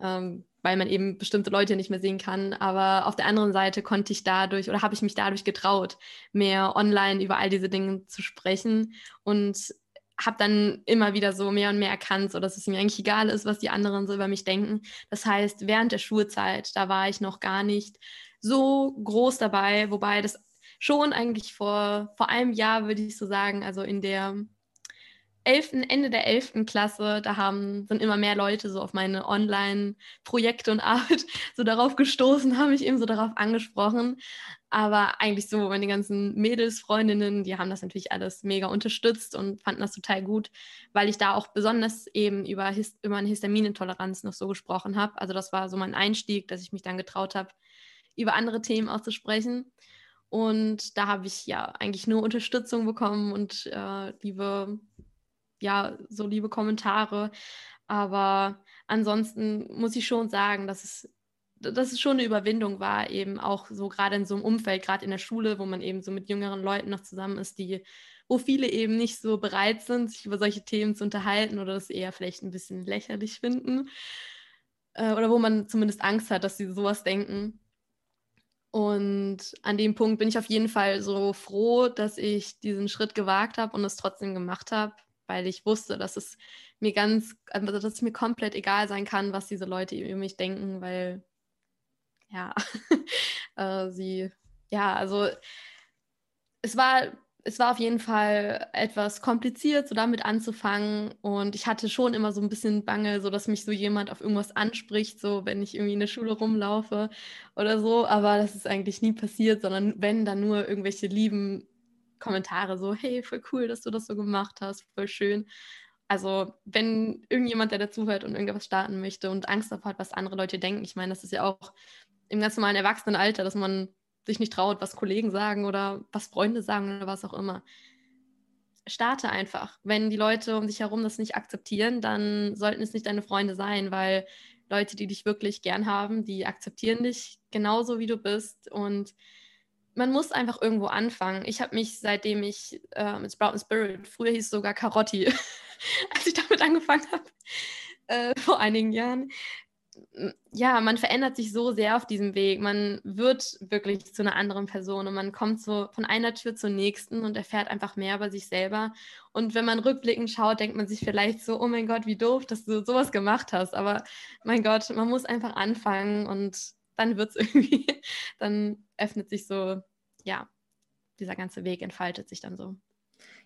ähm, weil man eben bestimmte Leute nicht mehr sehen kann. Aber auf der anderen Seite konnte ich dadurch oder habe ich mich dadurch getraut, mehr online über all diese Dinge zu sprechen und habe dann immer wieder so mehr und mehr erkannt, so dass es mir eigentlich egal ist, was die anderen so über mich denken. Das heißt, während der Schulzeit, da war ich noch gar nicht so groß dabei, wobei das schon eigentlich vor, vor einem Jahr, würde ich so sagen, also in der 11., Ende der 11. Klasse, da haben, sind immer mehr Leute so auf meine Online-Projekte und Arbeit so darauf gestoßen, haben mich eben so darauf angesprochen. Aber eigentlich so, meine ganzen Mädels, Freundinnen, die haben das natürlich alles mega unterstützt und fanden das total gut, weil ich da auch besonders eben über, Hist über eine Histaminintoleranz noch so gesprochen habe. Also das war so mein Einstieg, dass ich mich dann getraut habe, über andere Themen auszusprechen. Und da habe ich ja eigentlich nur Unterstützung bekommen und äh, liebe ja, so liebe Kommentare. Aber ansonsten muss ich schon sagen, dass es, dass es schon eine Überwindung war, eben auch so gerade in so einem Umfeld, gerade in der Schule, wo man eben so mit jüngeren Leuten noch zusammen ist, die, wo viele eben nicht so bereit sind, sich über solche Themen zu unterhalten oder das eher vielleicht ein bisschen lächerlich finden. Äh, oder wo man zumindest Angst hat, dass sie sowas denken. Und an dem Punkt bin ich auf jeden Fall so froh, dass ich diesen Schritt gewagt habe und es trotzdem gemacht habe, weil ich wusste, dass es mir ganz, also dass es mir komplett egal sein kann, was diese Leute über mich denken, weil ja, äh, sie, ja, also es war, es war auf jeden Fall etwas kompliziert, so damit anzufangen. Und ich hatte schon immer so ein bisschen Bange, so dass mich so jemand auf irgendwas anspricht, so wenn ich irgendwie in der Schule rumlaufe oder so, aber das ist eigentlich nie passiert, sondern wenn dann nur irgendwelche lieben Kommentare so, hey, voll cool, dass du das so gemacht hast, voll schön. Also, wenn irgendjemand, der dazuhört und irgendwas starten möchte und Angst davor hat, was andere Leute denken, ich meine, das ist ja auch im ganz normalen Erwachsenenalter, dass man sich nicht traut, was Kollegen sagen oder was Freunde sagen oder was auch immer. Starte einfach. Wenn die Leute um dich herum das nicht akzeptieren, dann sollten es nicht deine Freunde sein, weil Leute, die dich wirklich gern haben, die akzeptieren dich genauso, wie du bist und man muss einfach irgendwo anfangen. Ich habe mich, seitdem ich äh, mit Sprout Spirit, früher hieß es sogar Karotti, als ich damit angefangen habe, äh, vor einigen Jahren. Ja, man verändert sich so sehr auf diesem Weg. Man wird wirklich zu einer anderen Person und man kommt so von einer Tür zur nächsten und erfährt einfach mehr über sich selber. Und wenn man rückblickend schaut, denkt man sich vielleicht so, oh mein Gott, wie doof, dass du sowas gemacht hast. Aber mein Gott, man muss einfach anfangen und dann wird es irgendwie, dann öffnet sich so, ja, dieser ganze Weg entfaltet sich dann so.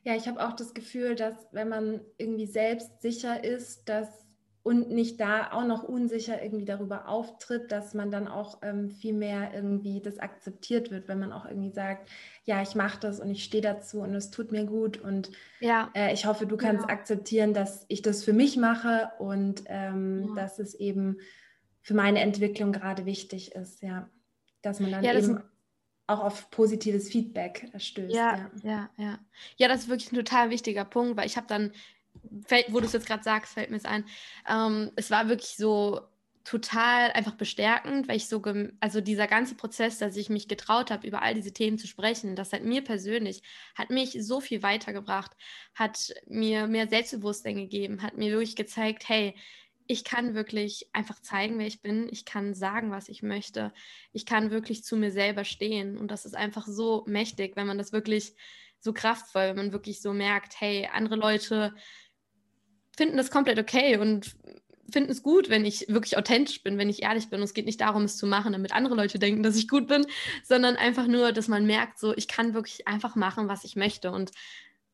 Ja, ich habe auch das Gefühl, dass wenn man irgendwie selbst sicher ist, dass und nicht da auch noch unsicher irgendwie darüber auftritt, dass man dann auch ähm, viel mehr irgendwie das akzeptiert wird, wenn man auch irgendwie sagt, ja, ich mache das und ich stehe dazu und es tut mir gut und ja. äh, ich hoffe, du kannst genau. akzeptieren, dass ich das für mich mache und ähm, ja. dass es eben für meine Entwicklung gerade wichtig ist, ja, dass man dann ja, eben auch auf positives Feedback stößt. Ja, ja, ja, ja. Ja, das ist wirklich ein total wichtiger Punkt, weil ich habe dann wo du es jetzt gerade sagst, fällt mir es ein. Ähm, es war wirklich so total einfach bestärkend, weil ich so, also dieser ganze Prozess, dass ich mich getraut habe, über all diese Themen zu sprechen, das hat mir persönlich, hat mich so viel weitergebracht, hat mir mehr Selbstbewusstsein gegeben, hat mir wirklich gezeigt, hey, ich kann wirklich einfach zeigen, wer ich bin. Ich kann sagen, was ich möchte. Ich kann wirklich zu mir selber stehen. Und das ist einfach so mächtig, wenn man das wirklich so kraftvoll, wenn man wirklich so merkt, hey, andere Leute finden das komplett okay und finden es gut, wenn ich wirklich authentisch bin, wenn ich ehrlich bin. Und es geht nicht darum, es zu machen, damit andere Leute denken, dass ich gut bin, sondern einfach nur, dass man merkt, so, ich kann wirklich einfach machen, was ich möchte. Und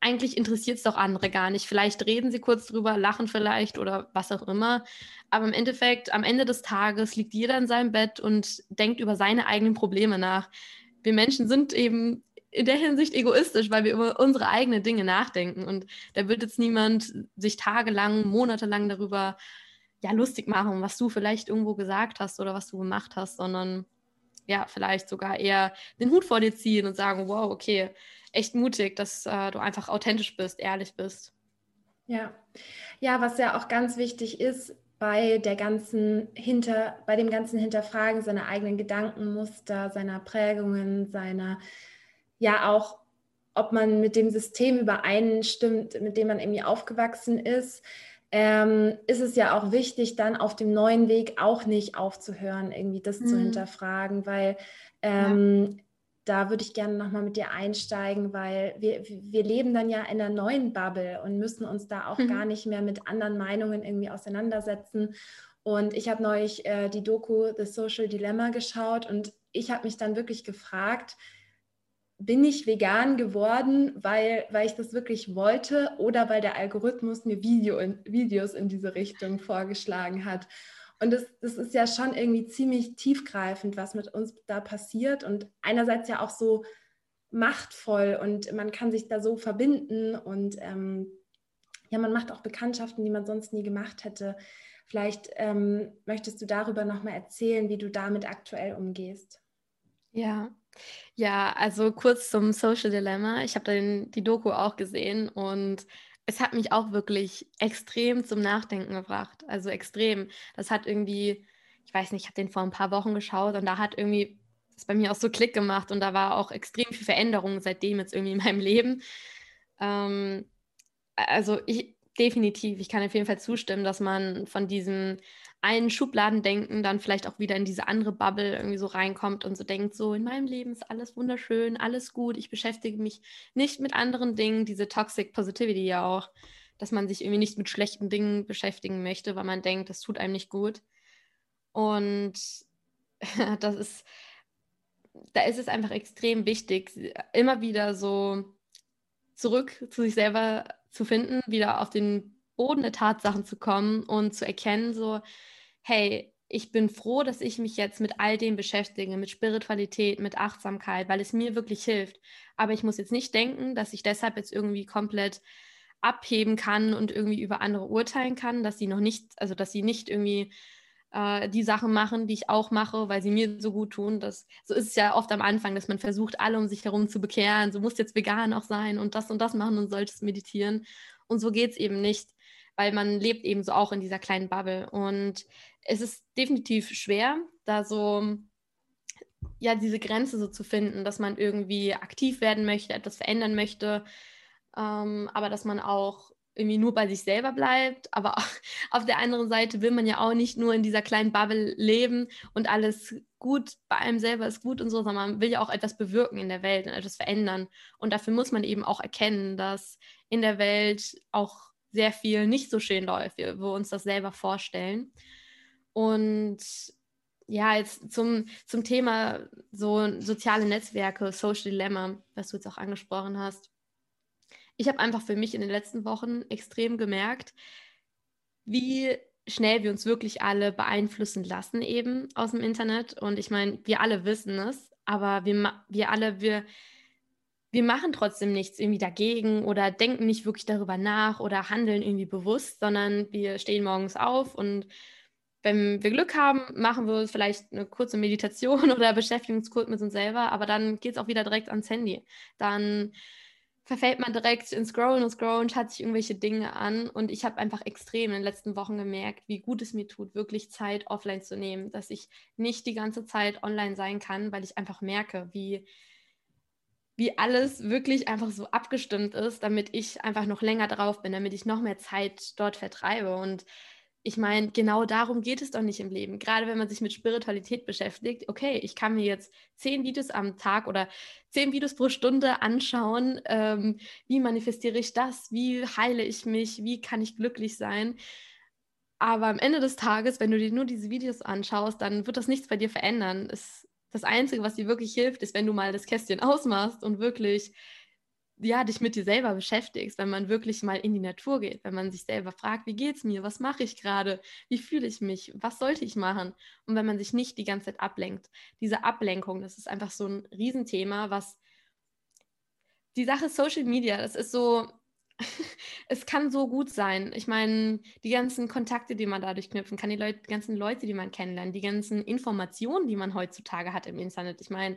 eigentlich interessiert es doch andere gar nicht. Vielleicht reden sie kurz drüber, lachen vielleicht oder was auch immer. Aber im Endeffekt, am Ende des Tages liegt jeder in seinem Bett und denkt über seine eigenen Probleme nach. Wir Menschen sind eben in der Hinsicht egoistisch, weil wir über unsere eigenen Dinge nachdenken. Und da wird jetzt niemand sich tagelang, monatelang darüber ja, lustig machen, was du vielleicht irgendwo gesagt hast oder was du gemacht hast, sondern ja, vielleicht sogar eher den Hut vor dir ziehen und sagen, wow, okay, echt mutig, dass äh, du einfach authentisch bist, ehrlich bist. Ja. Ja, was ja auch ganz wichtig ist, bei der ganzen hinter, bei dem ganzen Hinterfragen seiner eigenen Gedankenmuster, seiner Prägungen, seiner ja auch, ob man mit dem System übereinstimmt, mit dem man irgendwie aufgewachsen ist, ähm, ist es ja auch wichtig, dann auf dem neuen Weg auch nicht aufzuhören, irgendwie das mhm. zu hinterfragen, weil ähm, ja. Da würde ich gerne nochmal mit dir einsteigen, weil wir, wir leben dann ja in einer neuen Bubble und müssen uns da auch mhm. gar nicht mehr mit anderen Meinungen irgendwie auseinandersetzen. Und ich habe neulich äh, die Doku The Social Dilemma geschaut und ich habe mich dann wirklich gefragt, bin ich vegan geworden, weil, weil ich das wirklich wollte oder weil der Algorithmus mir Video in, Videos in diese Richtung vorgeschlagen hat. Und das, das ist ja schon irgendwie ziemlich tiefgreifend, was mit uns da passiert und einerseits ja auch so machtvoll und man kann sich da so verbinden und ähm, ja, man macht auch Bekanntschaften, die man sonst nie gemacht hätte. Vielleicht ähm, möchtest du darüber nochmal erzählen, wie du damit aktuell umgehst. Ja, ja, also kurz zum Social Dilemma. Ich habe die Doku auch gesehen und es hat mich auch wirklich extrem zum Nachdenken gebracht. Also extrem. Das hat irgendwie, ich weiß nicht, ich habe den vor ein paar Wochen geschaut und da hat irgendwie das bei mir auch so Klick gemacht und da war auch extrem viel Veränderung seitdem jetzt irgendwie in meinem Leben. Ähm, also ich definitiv, ich kann auf jeden Fall zustimmen, dass man von diesem einen Schubladendenken dann vielleicht auch wieder in diese andere Bubble irgendwie so reinkommt und so denkt, so in meinem Leben ist alles wunderschön, alles gut, ich beschäftige mich nicht mit anderen Dingen, diese Toxic Positivity ja auch, dass man sich irgendwie nicht mit schlechten Dingen beschäftigen möchte, weil man denkt, das tut einem nicht gut. Und das ist, da ist es einfach extrem wichtig, immer wieder so zurück zu sich selber zu finden, wieder auf den Boden der Tatsachen zu kommen und zu erkennen, so, hey, ich bin froh, dass ich mich jetzt mit all dem beschäftige, mit Spiritualität, mit Achtsamkeit, weil es mir wirklich hilft. Aber ich muss jetzt nicht denken, dass ich deshalb jetzt irgendwie komplett abheben kann und irgendwie über andere urteilen kann, dass sie noch nicht, also dass sie nicht irgendwie äh, die Sachen machen, die ich auch mache, weil sie mir so gut tun. Das, so ist es ja oft am Anfang, dass man versucht, alle um sich herum zu bekehren. So muss jetzt vegan auch sein und das und das machen und solltest meditieren. Und so geht es eben nicht, weil man lebt eben so auch in dieser kleinen Bubble. Und es ist definitiv schwer, da so ja diese Grenze so zu finden, dass man irgendwie aktiv werden möchte, etwas verändern möchte, ähm, aber dass man auch irgendwie nur bei sich selber bleibt. Aber auf der anderen Seite will man ja auch nicht nur in dieser kleinen Bubble leben und alles gut bei einem selber ist gut und so, sondern man will ja auch etwas bewirken in der Welt und etwas verändern. Und dafür muss man eben auch erkennen, dass in der Welt auch sehr viel nicht so schön läuft, wie wir uns das selber vorstellen. Und ja, jetzt zum, zum Thema so soziale Netzwerke, Social Dilemma, was du jetzt auch angesprochen hast. Ich habe einfach für mich in den letzten Wochen extrem gemerkt, wie schnell wir uns wirklich alle beeinflussen lassen eben aus dem Internet. Und ich meine, wir alle wissen es, aber wir, wir alle, wir, wir machen trotzdem nichts irgendwie dagegen oder denken nicht wirklich darüber nach oder handeln irgendwie bewusst, sondern wir stehen morgens auf und wenn wir Glück haben, machen wir vielleicht eine kurze Meditation oder beschäftigen uns kurz mit uns selber, aber dann geht es auch wieder direkt ans Handy. Dann verfällt man direkt ins Scrollen und Scrollen, schaut sich irgendwelche Dinge an. Und ich habe einfach extrem in den letzten Wochen gemerkt, wie gut es mir tut, wirklich Zeit offline zu nehmen, dass ich nicht die ganze Zeit online sein kann, weil ich einfach merke, wie, wie alles wirklich einfach so abgestimmt ist, damit ich einfach noch länger drauf bin, damit ich noch mehr Zeit dort vertreibe. Und ich meine, genau darum geht es doch nicht im Leben. Gerade wenn man sich mit Spiritualität beschäftigt, okay, ich kann mir jetzt zehn Videos am Tag oder zehn Videos pro Stunde anschauen. Ähm, wie manifestiere ich das? Wie heile ich mich? Wie kann ich glücklich sein? Aber am Ende des Tages, wenn du dir nur diese Videos anschaust, dann wird das nichts bei dir verändern. Es, das Einzige, was dir wirklich hilft, ist, wenn du mal das Kästchen ausmachst und wirklich ja, dich mit dir selber beschäftigst, wenn man wirklich mal in die Natur geht, wenn man sich selber fragt, wie geht's mir, was mache ich gerade, wie fühle ich mich, was sollte ich machen und wenn man sich nicht die ganze Zeit ablenkt. Diese Ablenkung, das ist einfach so ein Riesenthema, was die Sache Social Media, das ist so, es kann so gut sein. Ich meine, die ganzen Kontakte, die man dadurch knüpfen kann, die Leute, ganzen Leute, die man kennenlernt, die ganzen Informationen, die man heutzutage hat im Internet. Ich meine,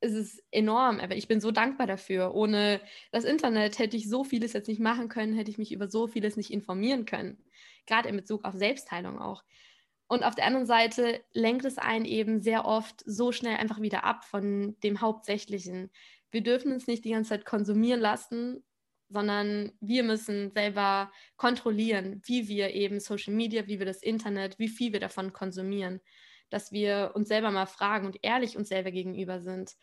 es ist enorm, aber ich bin so dankbar dafür. Ohne das Internet hätte ich so vieles jetzt nicht machen können, hätte ich mich über so vieles nicht informieren können. Gerade in Bezug auf Selbstheilung auch. Und auf der anderen Seite lenkt es einen eben sehr oft so schnell einfach wieder ab von dem Hauptsächlichen. Wir dürfen uns nicht die ganze Zeit konsumieren lassen, sondern wir müssen selber kontrollieren, wie wir eben Social Media, wie wir das Internet, wie viel wir davon konsumieren dass wir uns selber mal fragen und ehrlich uns selber gegenüber sind.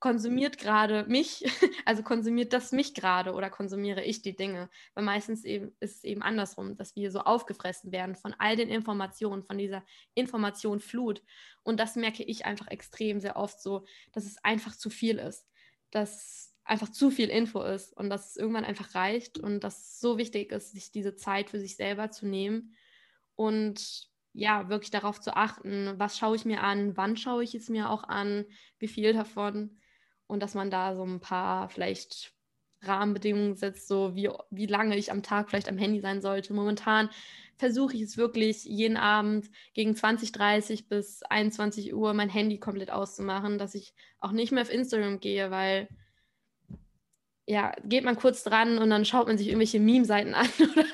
Konsumiert gerade mich, also konsumiert das mich gerade oder konsumiere ich die Dinge? Weil meistens eben, ist es eben andersrum, dass wir so aufgefressen werden von all den Informationen, von dieser Informationflut. Und das merke ich einfach extrem sehr oft so, dass es einfach zu viel ist. Dass einfach zu viel Info ist und dass es irgendwann einfach reicht und dass es so wichtig ist, sich diese Zeit für sich selber zu nehmen und ja, wirklich darauf zu achten, was schaue ich mir an, wann schaue ich es mir auch an, wie viel davon und dass man da so ein paar vielleicht Rahmenbedingungen setzt, so wie, wie lange ich am Tag vielleicht am Handy sein sollte. Momentan versuche ich es wirklich jeden Abend gegen 20, 30 bis 21 Uhr mein Handy komplett auszumachen, dass ich auch nicht mehr auf Instagram gehe, weil ja, geht man kurz dran und dann schaut man sich irgendwelche Meme-Seiten an oder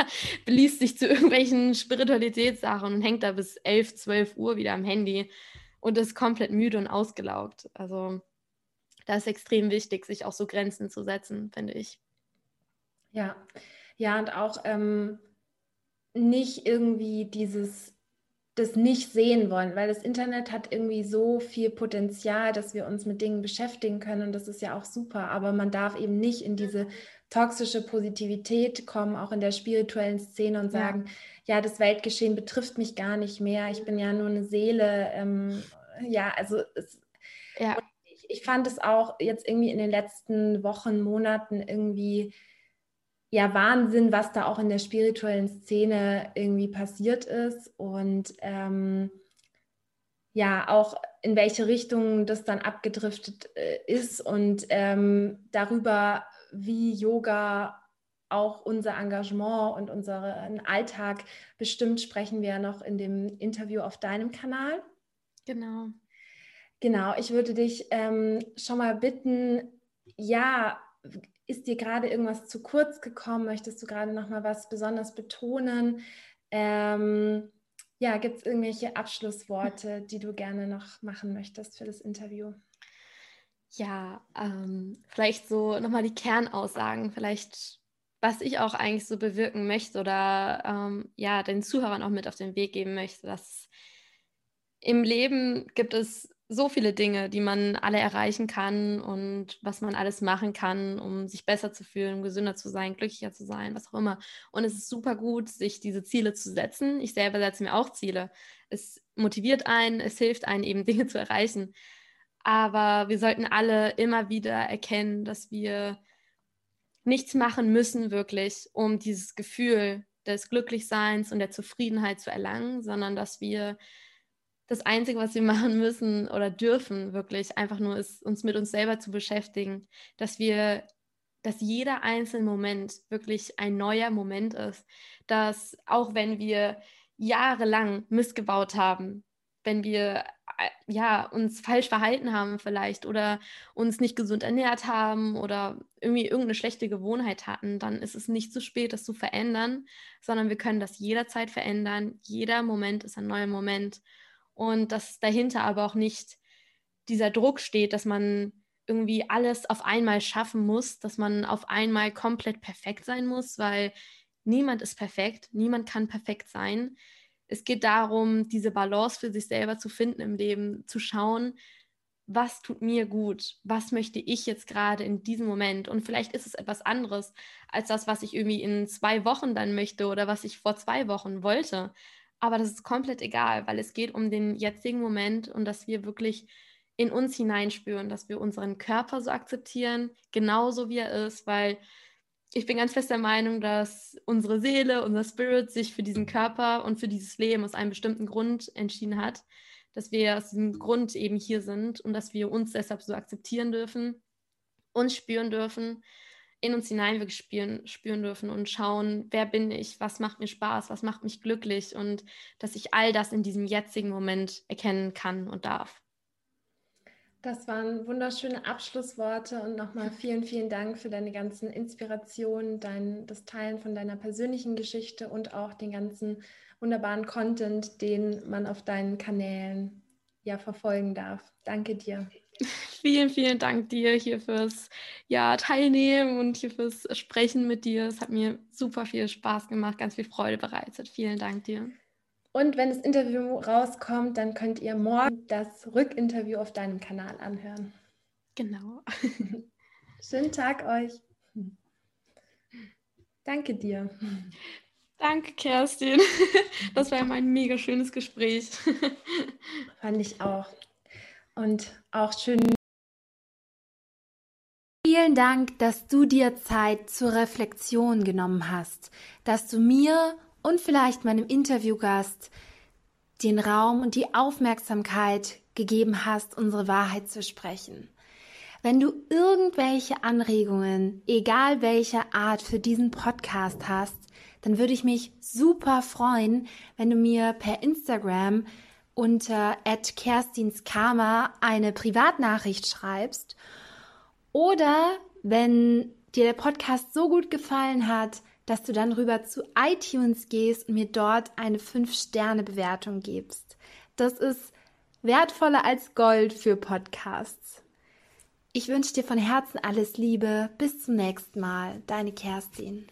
beliest sich zu irgendwelchen Spiritualitätssachen und hängt da bis 11, 12 Uhr wieder am Handy und ist komplett müde und ausgelaugt. Also da ist extrem wichtig, sich auch so Grenzen zu setzen, finde ich. Ja, ja, und auch ähm, nicht irgendwie dieses das nicht sehen wollen, weil das Internet hat irgendwie so viel Potenzial, dass wir uns mit Dingen beschäftigen können und das ist ja auch super, aber man darf eben nicht in diese toxische Positivität kommen, auch in der spirituellen Szene und sagen, ja, ja das Weltgeschehen betrifft mich gar nicht mehr, ich bin ja nur eine Seele. Ähm, ja, also es, ja. Ich, ich fand es auch jetzt irgendwie in den letzten Wochen, Monaten irgendwie ja Wahnsinn, was da auch in der spirituellen Szene irgendwie passiert ist und ähm, ja auch in welche Richtung das dann abgedriftet äh, ist und ähm, darüber, wie Yoga auch unser Engagement und unseren Alltag bestimmt, sprechen wir ja noch in dem Interview auf deinem Kanal. Genau. Genau, ich würde dich ähm, schon mal bitten, ja, ist dir gerade irgendwas zu kurz gekommen? Möchtest du gerade noch mal was besonders betonen? Ähm, ja, gibt es irgendwelche Abschlussworte, die du gerne noch machen möchtest für das Interview? Ja, ähm, vielleicht so nochmal die Kernaussagen, vielleicht was ich auch eigentlich so bewirken möchte oder ähm, ja, den Zuhörern auch mit auf den Weg geben möchte, dass im Leben gibt es so viele Dinge, die man alle erreichen kann und was man alles machen kann, um sich besser zu fühlen, gesünder zu sein, glücklicher zu sein, was auch immer. Und es ist super gut, sich diese Ziele zu setzen. Ich selber setze mir auch Ziele. Es motiviert einen, es hilft einen eben Dinge zu erreichen. Aber wir sollten alle immer wieder erkennen, dass wir nichts machen müssen, wirklich, um dieses Gefühl des Glücklichseins und der Zufriedenheit zu erlangen, sondern dass wir das Einzige, was wir machen müssen oder dürfen, wirklich einfach nur ist, uns mit uns selber zu beschäftigen, dass wir, dass jeder einzelne Moment wirklich ein neuer Moment ist, dass auch wenn wir jahrelang missgebaut haben, wenn wir äh, ja uns falsch verhalten haben vielleicht oder uns nicht gesund ernährt haben oder irgendwie irgendeine schlechte Gewohnheit hatten, dann ist es nicht zu spät, das zu verändern, sondern wir können das jederzeit verändern. Jeder Moment ist ein neuer Moment und dass dahinter aber auch nicht dieser Druck steht, dass man irgendwie alles auf einmal schaffen muss, dass man auf einmal komplett perfekt sein muss, weil niemand ist perfekt, niemand kann perfekt sein. Es geht darum, diese Balance für sich selber zu finden im Leben, zu schauen, was tut mir gut, was möchte ich jetzt gerade in diesem Moment. Und vielleicht ist es etwas anderes als das, was ich irgendwie in zwei Wochen dann möchte oder was ich vor zwei Wochen wollte. Aber das ist komplett egal, weil es geht um den jetzigen Moment und dass wir wirklich in uns hineinspüren, dass wir unseren Körper so akzeptieren, genauso wie er ist, weil ich bin ganz fest der Meinung, dass unsere Seele, unser Spirit sich für diesen Körper und für dieses Leben aus einem bestimmten Grund entschieden hat, dass wir aus diesem Grund eben hier sind und dass wir uns deshalb so akzeptieren dürfen, uns spüren dürfen in uns hinein wirklich spüren, spüren dürfen und schauen, wer bin ich, was macht mir Spaß, was macht mich glücklich und dass ich all das in diesem jetzigen Moment erkennen kann und darf. Das waren wunderschöne Abschlussworte und nochmal vielen, vielen Dank für deine ganzen Inspirationen, dein, das Teilen von deiner persönlichen Geschichte und auch den ganzen wunderbaren Content, den man auf deinen Kanälen ja verfolgen darf. Danke dir. Vielen, vielen Dank dir hier fürs ja, Teilnehmen und hier fürs Sprechen mit dir. Es hat mir super viel Spaß gemacht, ganz viel Freude bereitet. Vielen Dank dir. Und wenn das Interview rauskommt, dann könnt ihr morgen das Rückinterview auf deinem Kanal anhören. Genau. Schönen Tag euch. Danke dir. Danke, Kerstin. Das war ein mega schönes Gespräch. Fand ich auch. Und auch schön. Vielen Dank, dass du dir Zeit zur Reflexion genommen hast, dass du mir und vielleicht meinem Interviewgast den Raum und die Aufmerksamkeit gegeben hast, unsere Wahrheit zu sprechen. Wenn du irgendwelche Anregungen, egal welcher Art, für diesen Podcast hast, dann würde ich mich super freuen, wenn du mir per Instagram unter @kerstinskarma eine Privatnachricht schreibst oder wenn dir der Podcast so gut gefallen hat, dass du dann rüber zu iTunes gehst und mir dort eine 5-Sterne-Bewertung gibst. Das ist wertvoller als Gold für Podcasts. Ich wünsche dir von Herzen alles Liebe. Bis zum nächsten Mal. Deine Kerstin.